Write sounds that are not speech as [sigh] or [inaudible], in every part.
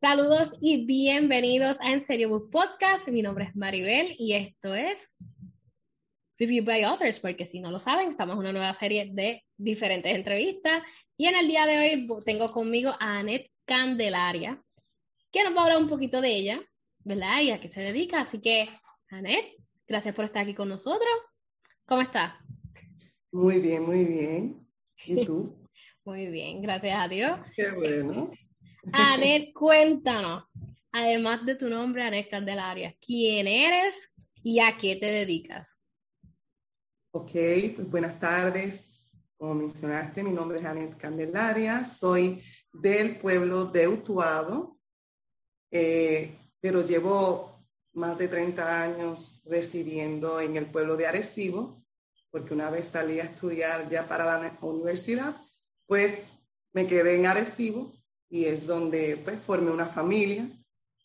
Saludos y bienvenidos a En Serio Book Podcast. Mi nombre es Maribel y esto es Review by Authors, porque si no lo saben, estamos en una nueva serie de diferentes entrevistas. Y en el día de hoy tengo conmigo a Annette Candelaria, que nos va a hablar un poquito de ella, ¿verdad? Y a qué se dedica. Así que, Annette, gracias por estar aquí con nosotros. ¿Cómo estás? Muy bien, muy bien. ¿Y tú? [laughs] muy bien, gracias a Dios. Qué bueno. Anet, cuéntanos, además de tu nombre, Anet Candelaria, ¿quién eres y a qué te dedicas? Ok, pues buenas tardes. Como mencionaste, mi nombre es Anet Candelaria, soy del pueblo de Utuado, eh, pero llevo más de 30 años residiendo en el pueblo de Arecibo, porque una vez salí a estudiar ya para la universidad, pues me quedé en Arecibo y es donde pues formé una familia,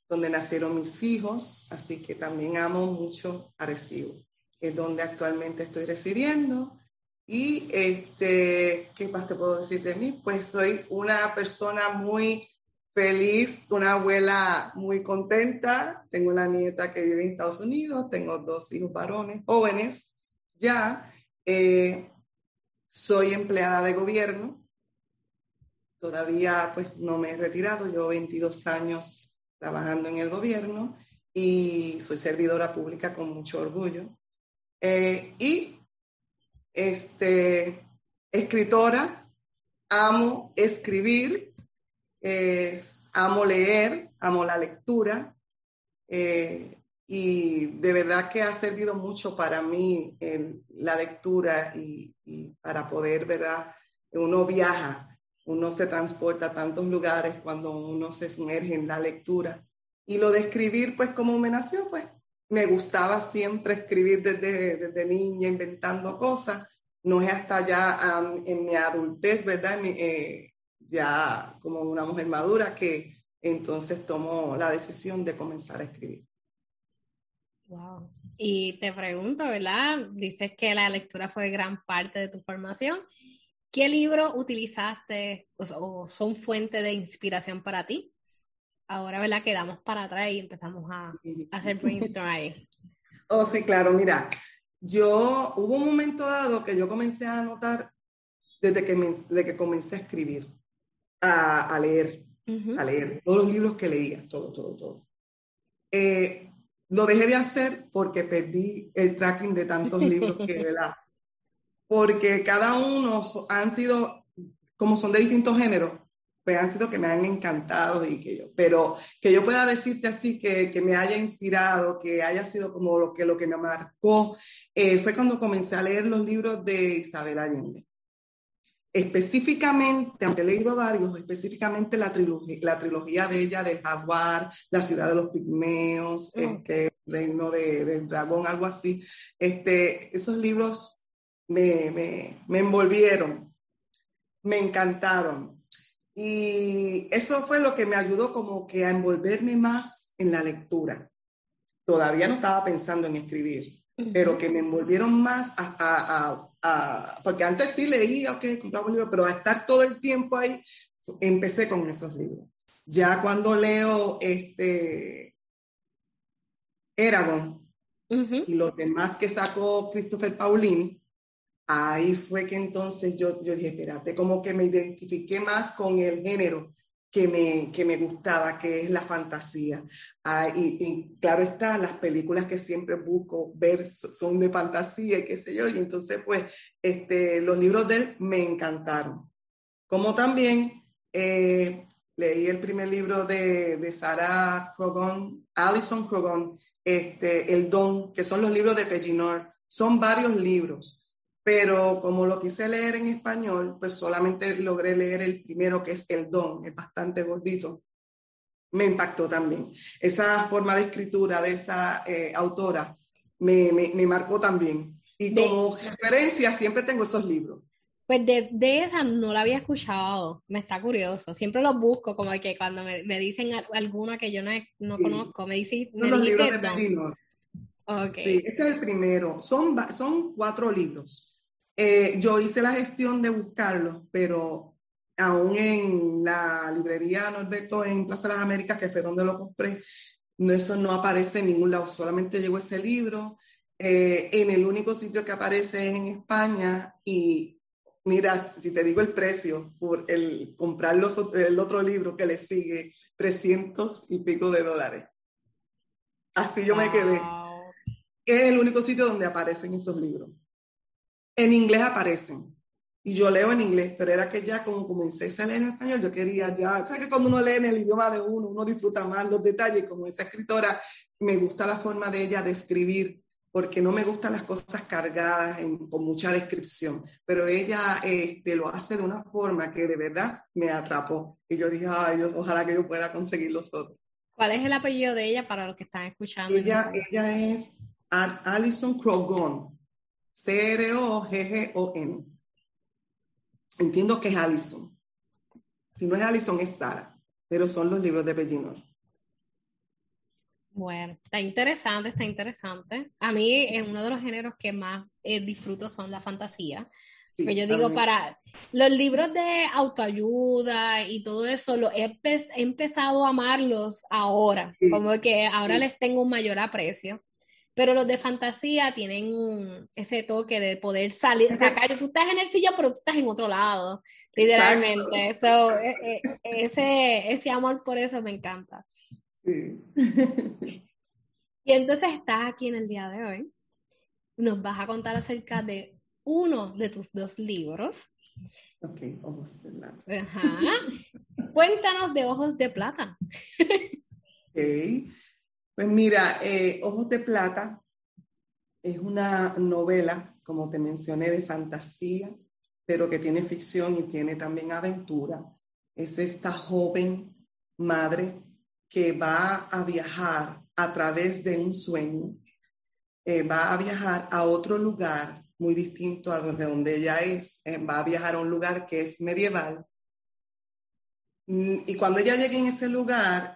donde nacieron mis hijos, así que también amo mucho Arecibo, que es donde actualmente estoy residiendo. Y este, ¿qué más te puedo decir de mí? Pues soy una persona muy feliz, una abuela muy contenta. Tengo una nieta que vive en Estados Unidos, tengo dos hijos varones, jóvenes ya. Eh, soy empleada de gobierno, Todavía pues no me he retirado, yo 22 años trabajando en el gobierno y soy servidora pública con mucho orgullo. Eh, y este, escritora, amo escribir, amo leer, amo la lectura eh, y de verdad que ha servido mucho para mí la lectura y, y, para poder, ¿verdad? Uno viaja uno se transporta a tantos lugares cuando uno se sumerge en la lectura. Y lo de escribir, pues como me nació, pues me gustaba siempre escribir desde, desde niña, inventando cosas. No es hasta ya en mi adultez, ¿verdad? Eh, ya como una mujer madura que entonces tomo la decisión de comenzar a escribir. Wow. Y te pregunto, ¿verdad? Dices que la lectura fue gran parte de tu formación. ¿Qué libro utilizaste o, son fuente de inspiración para ti? Ahora, ¿verdad? Quedamos para atrás y empezamos a, hacer brainstorm ahí. Oh, sí, claro, mira, yo hubo un momento dado que yo comencé a anotar desde que, que comencé a escribir, a, leer, a leer todos los libros que leía, todo, todo, todo. Eh, lo dejé de hacer porque perdí el tracking de tantos libros que, ¿verdad? Porque cada uno han sido, como son de distintos géneros, pues han sido que me han encantado y que yo, pero que yo pueda decirte así que, que me haya inspirado, que haya sido como lo que, lo que me marcó, eh, fue cuando comencé a leer los libros de Isabel Allende. Específicamente, aunque he leído varios, específicamente la trilogía, la trilogía de ella, de Jaguar, La ciudad de los pigmeos, mm. este, Reino de, del dragón, algo así. Este, esos libros me, me, me envolvieron, me encantaron. Y eso fue lo que me ayudó como que a envolverme más en la lectura. Todavía no estaba pensando en escribir, pero que me envolvieron más a, a, porque antes sí leía, ok, compraba un libro, pero a estar todo el tiempo ahí, empecé con esos libros. Ya cuando leo este Eragon y los demás que sacó Christopher Paulini, ahí fue que entonces yo, yo dije, espérate, como que me identifiqué más con el género que me, que me gustaba, que es la fantasía. Ah, y, claro está, las películas que siempre busco ver son de fantasía y qué sé yo, y entonces pues este, los libros de él me encantaron. Como también eh, leí el primer libro de, de Sarah Krogon, Alison Krogon, este, El Don, que son los libros de Peginor. Son varios libros pero como lo quise leer en español, pues solamente logré leer el primero, que es El Don, es bastante gordito. Me impactó también. Esa forma de escritura de esa eh, autora me, me, marcó también. Y como referencia siempre tengo esos libros. Pues de, de, esa no la había escuchado, me está curioso. Siempre los busco, como que cuando me, me dicen alguna que yo no, no conozco, me dicen. los libros de Okay. Sí, ese es el primero. Son, son cuatro libros. Eh, yo hice la gestión de buscarlos, pero aún en la librería Norberto en Plaza de las Américas, que fue donde lo compré, no, eso no aparece en ningún lado, solamente llegó ese libro. Eh, en el único sitio que aparece es en España y mira, si te digo el precio por el comprar los, el otro libro que le sigue, 300 y pico de dólares. Así yo me quedé. Es el único sitio donde aparecen esos libros. En inglés aparecen. Y yo leo en inglés, pero era que ya como comencé a leer en español, yo quería ya, ¿sabes que cuando uno lee en el idioma de uno, uno disfruta más los detalles? Como esa escritora, me gusta la forma de ella de escribir, porque no me gustan las cosas cargadas con mucha descripción, pero ella este, lo hace de una forma que de verdad me atrapó. Y yo dije, ay Dios, ojalá que yo pueda conseguir los otros. ¿Cuál es el apellido de ella para los que están escuchando? Ella, ella es Alison Crogon. C-R-O-G-G-O-N. Entiendo que es Allison. Si no es Allison, es Sara. Pero son los libros de Bellinor. Bueno, está interesante, está interesante. A mí, en uno de los géneros que más eh, disfruto son la fantasía. Pues yo digo, para los libros de autoayuda y todo eso, lo he, empezado a amarlos ahora, como que ahora les tengo un mayor aprecio. Pero los de fantasía tienen ese toque de poder salir, o sea, tú estás en el sillón, pero tú estás en otro lado, literalmente. So, e, e, ese, ese amor por eso me encanta. Sí. y entonces estás aquí en el día de hoy. Nos vas a contar acerca de uno de tus dos libros. Ok, Ojos de Plata. Ajá. Cuéntanos de Ojos de Plata. ok. Pues mira, eh, Ojos de Plata es una novela, como te mencioné, de fantasía, pero que tiene ficción y tiene también aventura. Es esta joven madre que va a viajar a través de un sueño, eh, va a viajar a otro lugar muy distinto a donde, ella es, eh, va a viajar a un lugar que es medieval. Mm, y cuando ella llega en ese lugar,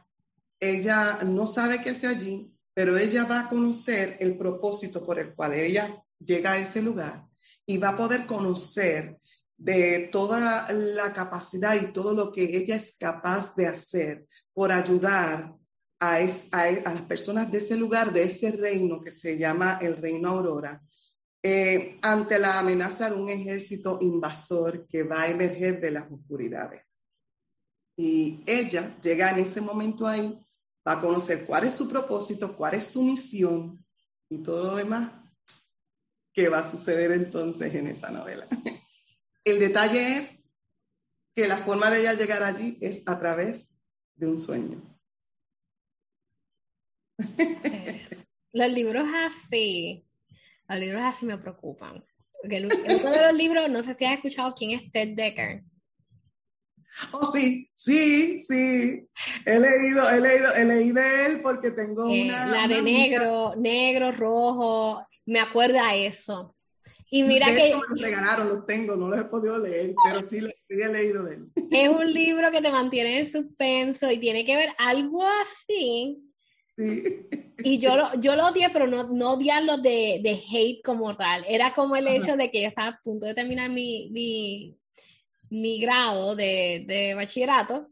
ella no sabe qué hace allí, pero ella va a conocer el propósito por el cual ella llega a ese lugar y va a poder conocer de toda la capacidad y todo lo que ella es capaz de hacer por ayudar a, a, las personas de ese lugar, de ese reino que se llama el reino Aurora, eh, ante la amenaza de un ejército invasor que va a emerger de las oscuridades. Y ella llega en ese momento ahí va a conocer cuál es su propósito, cuál es su misión y todo lo demás que va a suceder entonces en esa novela. El detalle es que la forma de ella llegar allí es a través de un sueño. [laughs] Los libros así, los libros así me preocupan. Porque uno de los libros, no sé si has escuchado quién es Ted Decker. Oh, sí, sí, sí. He leído, he leído, he leído de él porque tengo eh, una. La de negro, negro, rojo, me acuerda a eso. Y mira que. Me los regalaron, los tengo, no los he podido leer, pero sí, he leído de él. Es un libro que te mantiene en suspenso y tiene que ver algo así. Sí. Y yo lo, yo lo odié, pero no, no odiarlo de, de hate como tal. Era como el hecho de que yo estaba a punto de terminar mi, mi, mi grado de, de bachillerato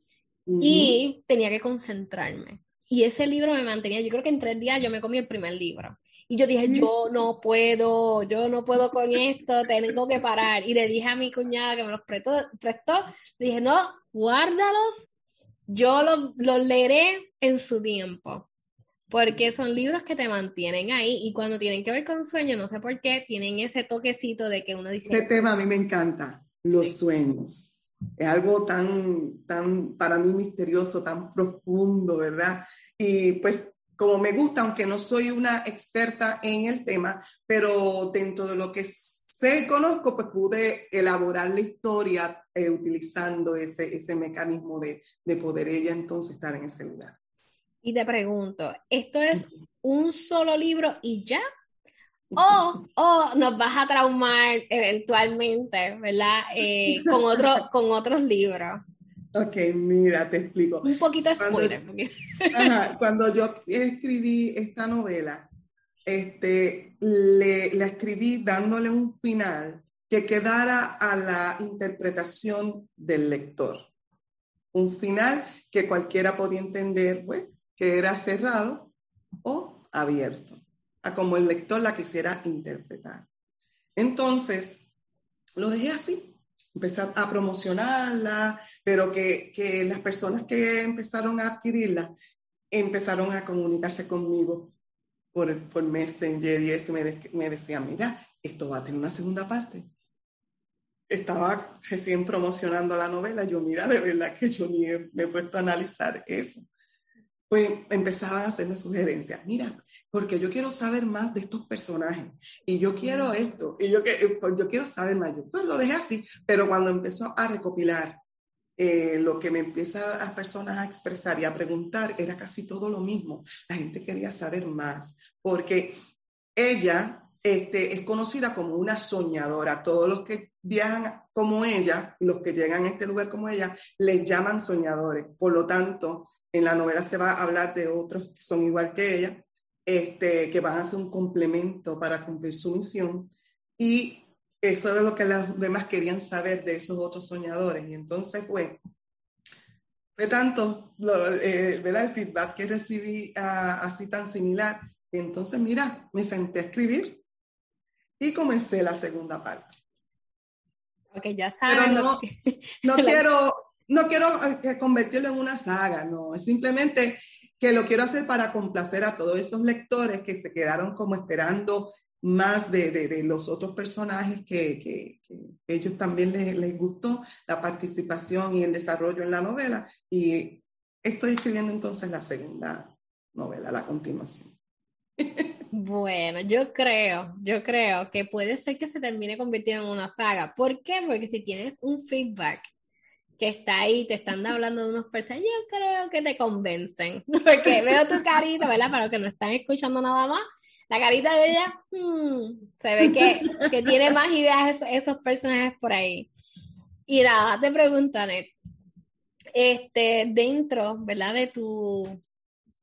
y tenía que concentrarme. Y ese libro me mantenía, yo creo que en tres días yo me comí el primer libro. Y yo dije, yo no puedo, yo no puedo con esto, tengo que parar. Y le dije a mi cuñada que me los prestó, prestó le dije, no, guárdalos, yo los, los leeré en su tiempo. Porque son libros que te mantienen ahí y cuando tienen que ver con sueño, no sé por qué, tienen ese toquecito de que uno dice... Ese tema a mí me encanta los sueños. Es algo tan, tan, para mí misterioso, tan profundo, ¿verdad? Y pues como me gusta, aunque no soy una experta en el tema, pero dentro de lo que sé y conozco, pues pude elaborar la historia eh, utilizando ese, ese mecanismo de, de poder ella entonces estar en ese lugar. Y te pregunto, ¿esto es un solo libro y ya? O, o nos vas a traumar eventualmente, ¿verdad? Eh, con, otro, [laughs] con otros libros. Ok, mira, te explico. Un poquito de spoiler. [laughs] cuando yo escribí esta novela, este, le, la escribí dándole un final que quedara a la interpretación del lector. Un final que cualquiera podía entender, pues, que era cerrado o abierto, a como el lector la quisiera interpretar. Entonces, lo dejé así, empecé a promocionarla, pero que, que las personas que empezaron a adquirirla empezaron a comunicarse conmigo por, por Messenger y eso me, me decían, mira, esto va a tener una segunda parte. Estaba recién promocionando la novela, yo mira, de verdad que yo ni me he puesto a analizar eso pues empezaba a hacerme sugerencias. Mira, porque yo quiero saber más de estos personajes y yo quiero esto y yo, eh, pues yo quiero saber más. Yo pues lo dejé así, pero cuando empezó a recopilar eh, lo que me empiezan las personas a expresar y a preguntar era casi todo lo mismo. La gente quería saber más porque ella este, es conocida como una soñadora. Todos los que viajan como ella, los que llegan a este lugar como ella, les llaman soñadores. Por lo tanto, en la novela se va a hablar de otros que son igual que ella, este, que van a ser un complemento para cumplir su misión. Y eso es lo que las demás querían saber de esos otros soñadores. Y entonces, pues, de tanto, eh, el feedback que recibí ah, así tan similar, entonces, mira, me senté a escribir y comencé la segunda parte. Ok, ya saben. no, [laughs] no quiero, no quiero eh, convertirlo en una saga, no, es simplemente que lo quiero hacer para complacer a todos esos lectores que se quedaron como esperando más de, de, los otros personajes que, que, ellos también les, les, gustó la participación y el desarrollo en la novela. Y estoy escribiendo entonces la segunda novela, la continuación. [laughs] Bueno, yo creo, yo creo que puede ser que se termine convirtiendo en una saga. ¿Por qué? Porque si tienes un feedback que está ahí, te están hablando de unos personajes, yo creo que te convencen. [laughs] Porque veo tu carita, ¿verdad? Para los que no están escuchando nada más, la carita de ella, hmm, se ve que, que, tiene más ideas esos, personajes por ahí. Y nada, te pregunto, Anet, este, dentro, ¿verdad? De tu,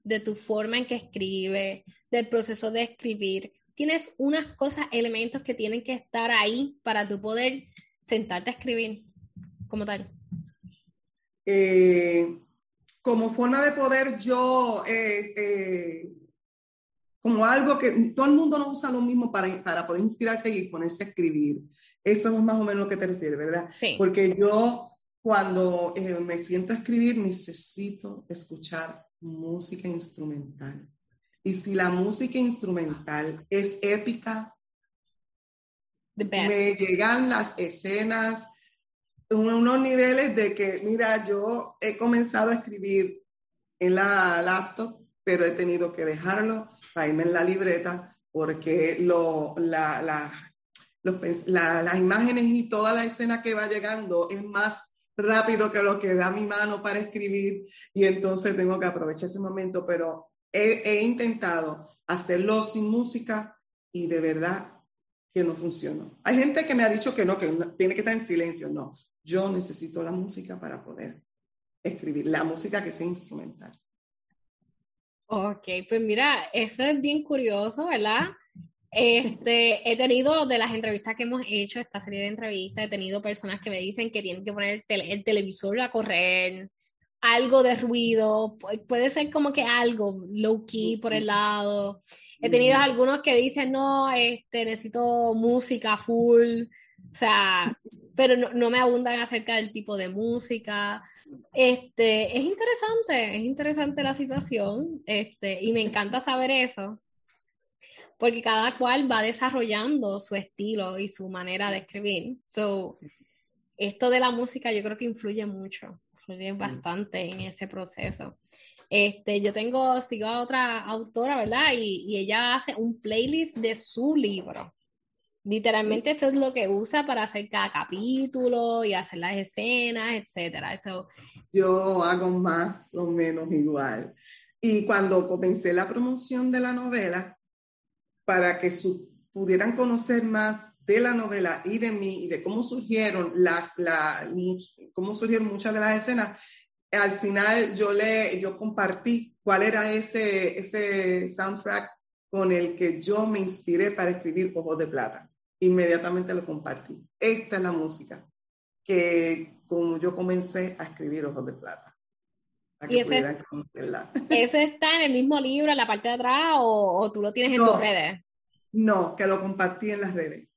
de tu forma en que escribe, del proceso de escribir, tienes unas cosas, elementos que tienen que estar ahí para tu poder sentarte a escribir como tal. Eh, como forma de poder yo, eh, eh, como algo que todo el mundo no usa lo mismo para, para poder inspirarse y ponerse a escribir. Eso es más o menos lo que te refieres, ¿verdad? Sí. Porque yo cuando me siento a escribir necesito escuchar música instrumental. Y si la música instrumental es épica, me llegan las escenas, unos niveles de que, mira, yo he comenzado a escribir en la laptop, pero he tenido que dejarlo para irme en la libreta porque lo, la, la, las imágenes y toda la escena que va llegando es más rápido que lo que da mi mano para escribir y entonces tengo que aprovechar ese momento, pero he, intentado hacerlo sin música y de verdad que no funcionó. Hay gente que me ha dicho que no, que tiene que estar en silencio. No, yo necesito la música para poder escribir, la música que sea instrumental. Ok, pues mira, eso es bien curioso, ¿verdad? Este, he tenido de las entrevistas que hemos hecho, esta serie de entrevistas, he tenido personas que me dicen que tienen que poner el, el televisor a correr, algo de ruido, puede ser como que algo low key por el lado. He tenido algunos que dicen, no, este, necesito música full, o sea, pero no, no, me abundan acerca del tipo de música. Este, es interesante, es interesante la situación, este, y me encanta saber eso, porque cada cual va desarrollando su estilo y su manera de escribir. So, esto de la música yo creo que influye mucho bastante en ese proceso. Este, yo tengo, sigo a otra autora, ¿verdad? Y, y, ella hace un playlist de su libro. Literalmente esto es lo que usa para hacer cada capítulo y hacer las escenas, etcétera. Eso. Yo hago más o menos igual. Y cuando comencé la promoción de la novela, para que pudieran conocer más de la novela y de mí y de cómo surgieron las, la, cómo surgieron muchas de las escenas, al final yo le, yo compartí cuál era ese, ese soundtrack con el que yo me inspiré para escribir Ojos de Plata. Inmediatamente lo compartí. Esta es la música que como yo comencé a escribir Ojos de Plata. ¿Y ese, [laughs] ese, está en el mismo libro, en la parte de atrás, o, tú lo tienes en tus redes? No, que lo compartí en las redes.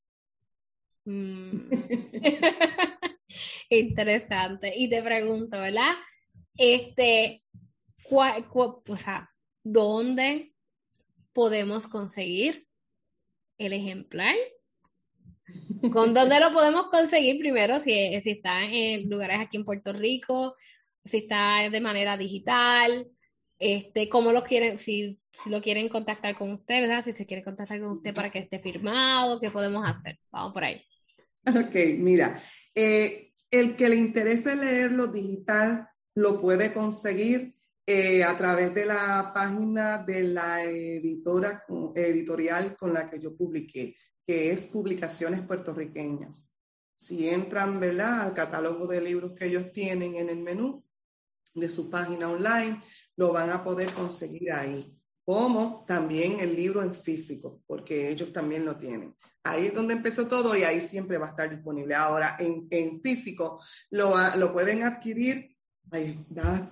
Mm. [laughs] Interesante. Y te pregunto, ¿verdad? Este, o sea, ¿dónde podemos conseguir el ejemplar? ¿Con dónde lo podemos conseguir primero? Si, si está en lugares aquí en Puerto Rico, si está de manera digital, este, cómo lo quieren, si, si lo quieren contactar con usted, ¿verdad? Si se quiere contactar con usted para que esté firmado, ¿qué podemos hacer? Vamos por ahí. Ok, mira, eh, el que le interese leerlo digital lo puede conseguir eh, a través de la página de la editora editorial con la que yo publiqué, que es Publicaciones Puertorriqueñas. Si entran ¿verdad? al catálogo de libros que ellos tienen en el menú de su página online, lo van a poder conseguir ahí como también el libro en físico, porque ellos también lo tienen. Ahí es donde empezó todo y ahí siempre va a estar disponible. Ahora, en, en físico lo, lo, pueden adquirir, ay,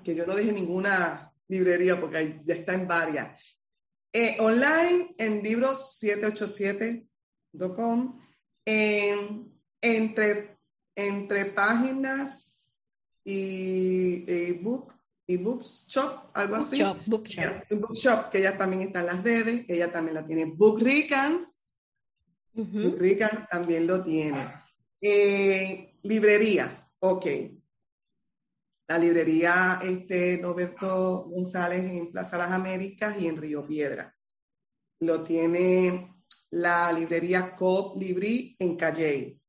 que yo no dije ninguna librería porque ya está en varias. Eh, online en libros787.com, entre, entre páginas y ebook y Bookshop, algo así. Bookshop. Bookshop, que ella también está en las redes, ella también la tiene. Bookricans, uh también lo tiene. Eh, librerías, ok. La librería este, Roberto González en Plaza Las Américas y en Río Piedra. Lo tiene la librería Coop Libri en Calley.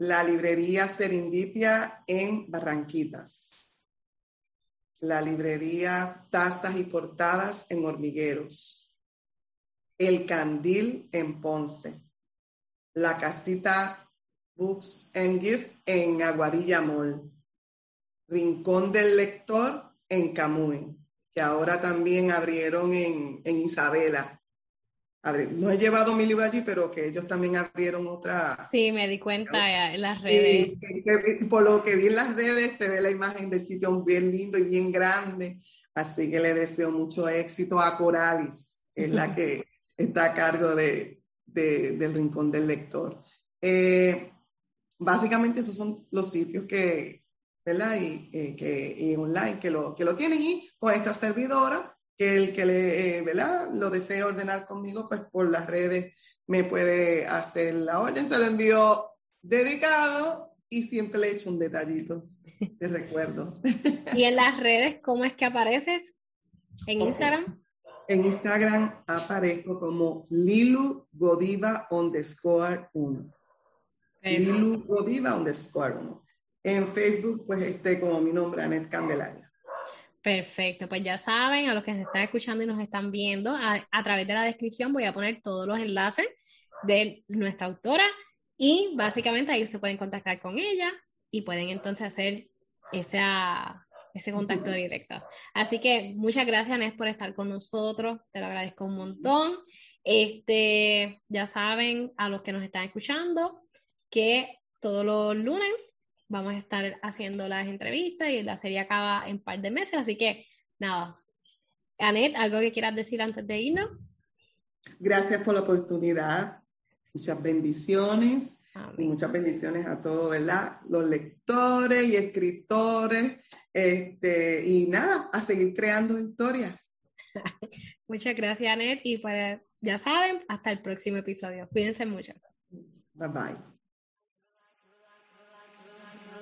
La librería Serendipia en Barranquitas. La librería Tazas y Portadas en Hormigueros, El Candil en Ponce, la casita Books and Gift en Aguadilla Mall, Rincón del Lector en Camuy, que ahora también abrieron en, en Isabela no he llevado mi libro allí, pero que ellos también abrieron otra. Sí, me di cuenta en las redes. por lo que vi en las redes se ve la imagen del sitio bien lindo y bien grande. Así que le deseo mucho éxito a Coralis, que es la que [laughs] está a cargo de, del Rincón del Lector. Eh, básicamente esos son los sitios que, ¿verdad? Y, eh, que, y online que lo, que lo tienen y con esta servidora que el que le, eh, ¿verdad? lo desee ordenar conmigo, pues por las redes me puede hacer la orden. Se lo envío dedicado y siempre le echo un detallito de [laughs] recuerdo. ¿Y en las redes cómo es que apareces? ¿En Instagram? En Instagram aparezco como Lilu Godiva underscore 1. Lilu Godiva underscore 1. En Facebook, pues este como mi nombre, Anet Candelaria. Perfecto, pues ya saben, a los que se están escuchando y nos están viendo, a, través de la descripción voy a poner todos los enlaces de nuestra autora y básicamente ahí se pueden contactar con ella y pueden entonces hacer ese contacto directo. Así que muchas gracias, por estar con nosotros, te lo agradezco un montón. Este, ya saben, a los que nos están escuchando, que todos los lunes vamos a estar haciendo las entrevistas y la serie acaba en un par de meses, así que nada. Anet, ¿algo que quieras decir antes de irnos? Gracias por la oportunidad. Muchas bendiciones y muchas bendiciones a todos, ¿verdad? Los lectores y escritores. Este, y nada, a seguir creando historias. [laughs] Muchas gracias, Anet. Y pues, ya saben, hasta el próximo episodio. Cuídense mucho. Bye bye. You're like a circle that floats around me, keeping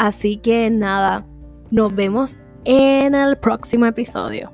Así que nada, nos vemos en el próximo episodio.